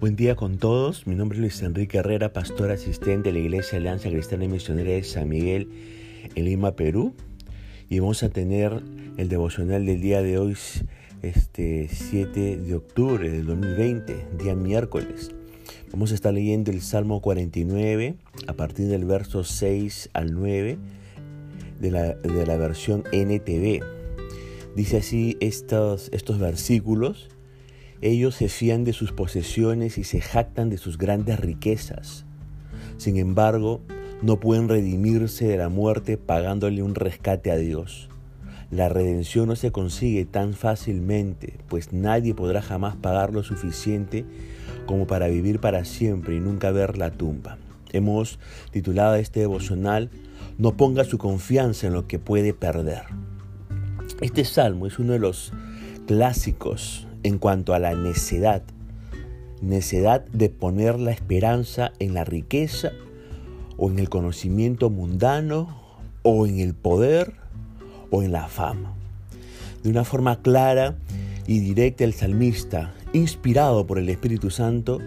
Buen día con todos. Mi nombre es Luis Enrique Herrera, pastor asistente de la Iglesia Alianza Cristiana y Misionera de San Miguel en Lima, Perú. Y vamos a tener el devocional del día de hoy, este 7 de octubre del 2020, día miércoles. Vamos a estar leyendo el Salmo 49 a partir del verso 6 al 9 de la, de la versión NTV. Dice así estos, estos versículos. Ellos se fían de sus posesiones y se jactan de sus grandes riquezas. Sin embargo, no pueden redimirse de la muerte pagándole un rescate a Dios. La redención no se consigue tan fácilmente, pues nadie podrá jamás pagar lo suficiente como para vivir para siempre y nunca ver la tumba. Hemos titulado este devocional No ponga su confianza en lo que puede perder. Este salmo es uno de los clásicos en cuanto a la necedad. Necedad de poner la esperanza en la riqueza o en el conocimiento mundano o en el poder o en la fama. De una forma clara y directa el salmista, inspirado por el Espíritu Santo,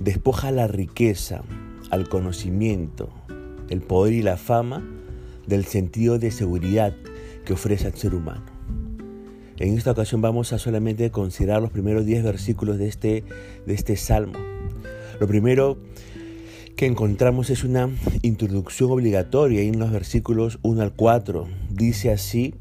despoja la riqueza, al conocimiento, el poder y la fama del sentido de seguridad que ofrece al ser humano. En esta ocasión vamos a solamente considerar los primeros 10 versículos de este, de este salmo. Lo primero que encontramos es una introducción obligatoria en los versículos 1 al 4. Dice así,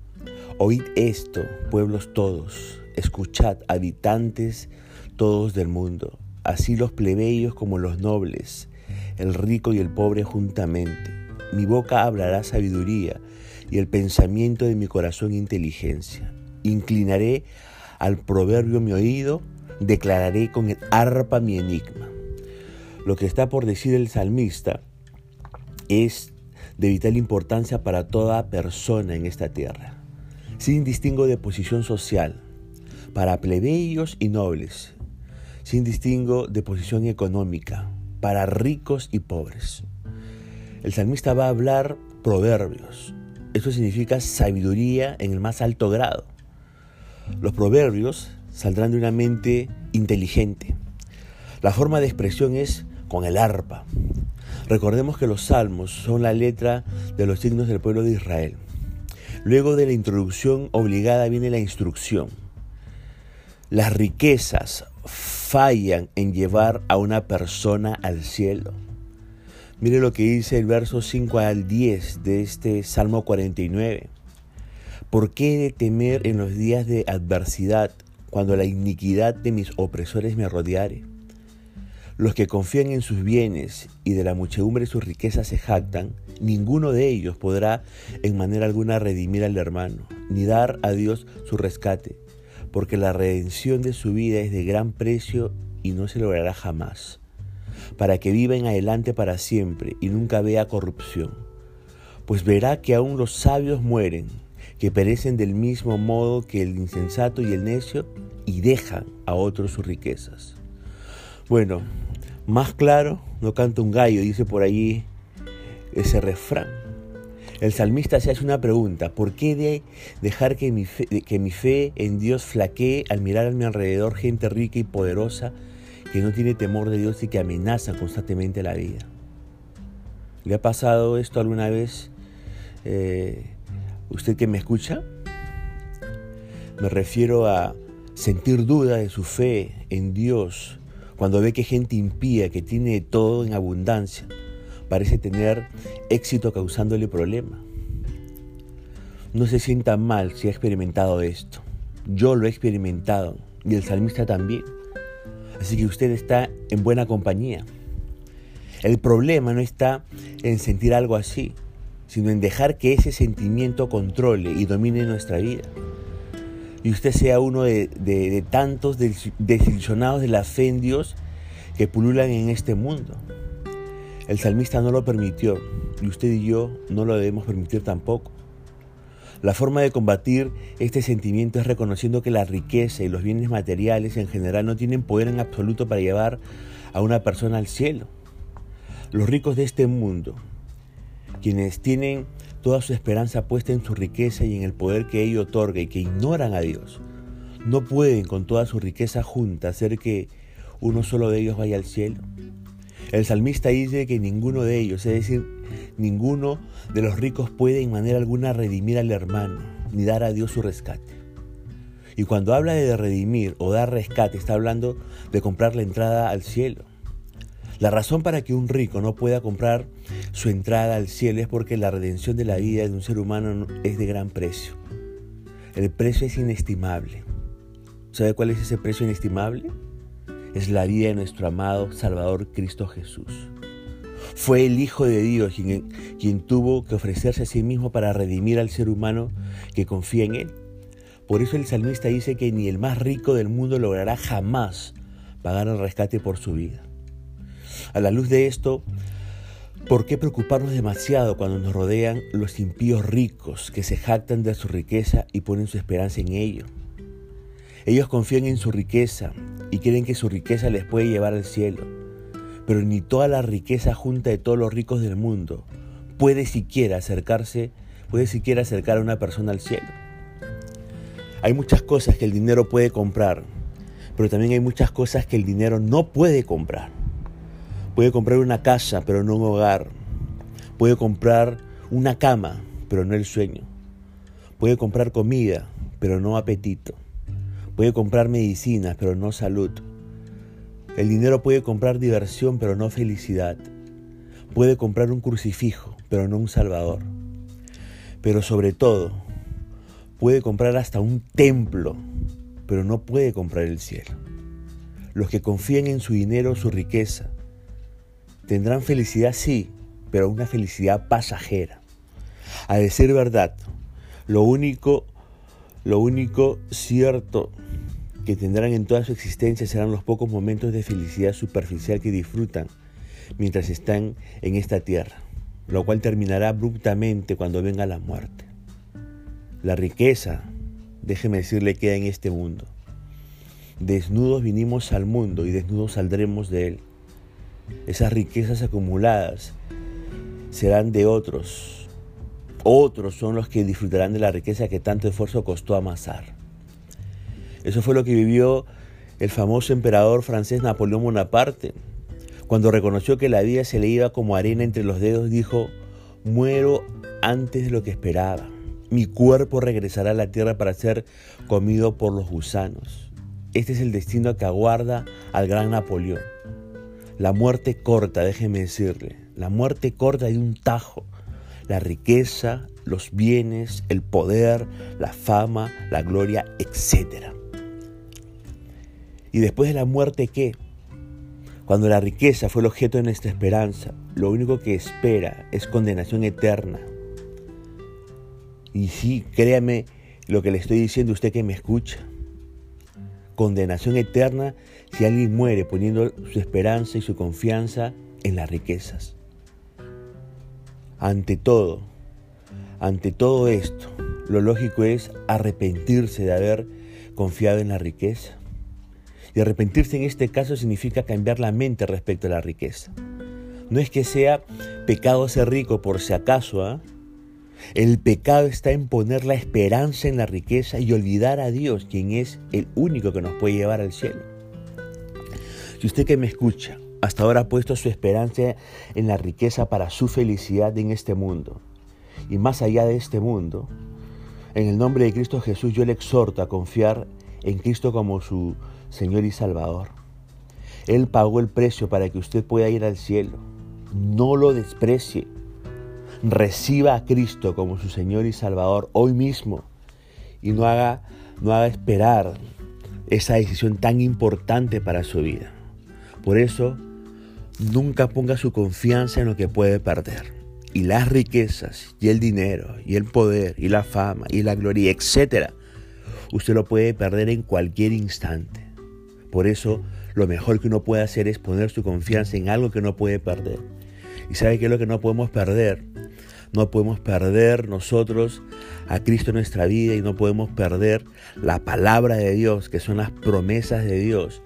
oíd esto, pueblos todos, escuchad, habitantes todos del mundo, así los plebeyos como los nobles, el rico y el pobre juntamente. Mi boca hablará sabiduría y el pensamiento de mi corazón inteligencia. Inclinaré al proverbio mi oído, declararé con el arpa mi enigma. Lo que está por decir el salmista es de vital importancia para toda persona en esta tierra, sin distingo de posición social, para plebeyos y nobles, sin distingo de posición económica, para ricos y pobres. El salmista va a hablar proverbios. Esto significa sabiduría en el más alto grado. Los proverbios saldrán de una mente inteligente. La forma de expresión es con el arpa. Recordemos que los salmos son la letra de los signos del pueblo de Israel. Luego de la introducción obligada viene la instrucción. Las riquezas fallan en llevar a una persona al cielo. Mire lo que dice el verso 5 al 10 de este Salmo 49. ¿Por qué he de temer en los días de adversidad cuando la iniquidad de mis opresores me rodeare? Los que confían en sus bienes y de la muchedumbre de sus riquezas se jactan, ninguno de ellos podrá en manera alguna redimir al hermano, ni dar a Dios su rescate, porque la redención de su vida es de gran precio y no se logrará jamás, para que viva en adelante para siempre y nunca vea corrupción, pues verá que aún los sabios mueren que perecen del mismo modo que el insensato y el necio y dejan a otros sus riquezas. Bueno, más claro, no canta un gallo, dice por allí ese refrán. El salmista se hace una pregunta, ¿por qué de dejar que mi, fe, que mi fe en Dios flaquee al mirar a mi alrededor gente rica y poderosa que no tiene temor de Dios y que amenaza constantemente la vida? ¿Le ha pasado esto alguna vez? Eh, ¿Usted que me escucha? Me refiero a sentir duda de su fe en Dios cuando ve que gente impía que tiene todo en abundancia parece tener éxito causándole problema. No se sienta mal si ha experimentado esto. Yo lo he experimentado y el salmista también. Así que usted está en buena compañía. El problema no está en sentir algo así, sino en dejar que ese sentimiento controle y domine nuestra vida. Y usted sea uno de, tantos desilusionados de la Dios que pululan en este mundo. El salmista no lo permitió y usted y yo no lo debemos permitir tampoco. La forma de combatir este sentimiento es reconociendo que la riqueza y los bienes materiales en general no tienen poder en absoluto para llevar a una persona al cielo. Los ricos de este mundo quienes tienen toda su esperanza puesta en su riqueza y en el poder que ello otorga y que ignoran a Dios, no pueden con toda su riqueza junta hacer que uno solo de ellos vaya al cielo. El salmista dice que ninguno de ellos, es decir, ninguno de los ricos puede en manera alguna redimir al hermano, ni dar a Dios su rescate. Y cuando habla de redimir o dar rescate, está hablando de comprar la entrada al cielo. La razón para que un rico no pueda comprar su entrada al cielo es porque la redención de la vida de un ser humano es de gran precio. El precio es inestimable. ¿Sabe cuál es ese precio inestimable? Es la vida de nuestro amado Salvador Cristo Jesús. Fue el Hijo de Dios quien, quien, tuvo que ofrecerse a sí mismo para redimir al ser humano que confía en Él. Por eso el salmista dice que ni el más rico del mundo logrará jamás pagar el rescate por su vida. A la luz de esto, ¿por qué preocuparnos demasiado cuando nos rodean los impíos ricos que se jactan de su riqueza y ponen su esperanza en ello? Ellos confían en su riqueza y creen que su riqueza les puede llevar al cielo, pero ni toda la riqueza junta de todos los ricos del mundo puede siquiera acercarse, puede siquiera acercar a una persona al cielo. Hay muchas cosas que el dinero puede comprar, pero también hay muchas cosas que el dinero no puede comprar. Puede comprar una casa, pero no un hogar. Puede comprar una cama, pero no el sueño. Puede comprar comida, pero no apetito. Puede comprar medicinas, pero no salud. El dinero puede comprar diversión, pero no felicidad. Puede comprar un crucifijo, pero no un salvador. Pero sobre todo, puede comprar hasta un templo, pero no puede comprar el cielo. Los que confían en su dinero, su riqueza, Tendrán felicidad, sí, pero una felicidad pasajera. A decir verdad, lo único, lo único cierto que tendrán en toda su existencia serán los pocos momentos de felicidad superficial que disfrutan mientras están en esta tierra, lo cual terminará abruptamente cuando venga la muerte. La riqueza, déjeme decirle, queda en este mundo. Desnudos vinimos al mundo y desnudos saldremos de él. Esas riquezas acumuladas serán de otros. Otros son los que disfrutarán de la riqueza que tanto esfuerzo costó amasar. Eso fue lo que vivió el famoso emperador francés Napoleón Bonaparte. Cuando reconoció que la vida se le iba como arena entre los dedos, dijo, muero antes de lo que esperaba. Mi cuerpo regresará a la tierra para ser comido por los gusanos. Este es el destino que aguarda al gran Napoleón. La muerte corta, déjeme decirle, la muerte corta de un tajo. La riqueza, los bienes, el poder, la fama, la gloria, etc. ¿Y después de la muerte qué? Cuando la riqueza fue el objeto de nuestra esperanza, lo único que espera es condenación eterna. Y sí, créame lo que le estoy diciendo a usted que me escucha condenación eterna si alguien muere poniendo su esperanza y su confianza en las riquezas. Ante todo, ante todo esto, lo lógico es arrepentirse de haber confiado en la riqueza. Y arrepentirse en este caso significa cambiar la mente respecto a la riqueza. No es que sea pecado ser rico por si acaso, ¿ah? El pecado está en poner la esperanza en la riqueza y olvidar a Dios, quien es el único que nos puede llevar al cielo. Si usted que me escucha hasta ahora ha puesto su esperanza en la riqueza para su felicidad en este mundo y más allá de este mundo, en el nombre de Cristo Jesús yo le exhorto a confiar en Cristo como su Señor y Salvador. Él pagó el precio para que usted pueda ir al cielo. No lo desprecie reciba a Cristo como su Señor y Salvador hoy mismo y no haga, no haga esperar esa decisión tan importante para su vida. Por eso, nunca ponga su confianza en lo que puede perder. Y las riquezas, y el dinero, y el poder, y la fama, y la gloria, etc. Usted lo puede perder en cualquier instante. Por eso, lo mejor que uno puede hacer es poner su confianza en algo que no puede perder. ¿Y sabe qué es lo que no podemos perder? No podemos perder nosotros a Cristo en nuestra vida y no podemos perder la palabra de Dios, que son las promesas de Dios.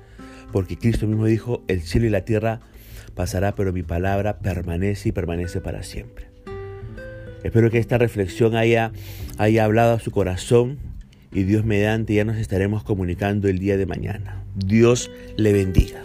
Porque Cristo mismo dijo, el cielo y la tierra pasará, pero mi palabra permanece y permanece para siempre. Espero que esta reflexión haya, haya hablado a su corazón y Dios mediante ya nos estaremos comunicando el día de mañana. Dios le bendiga.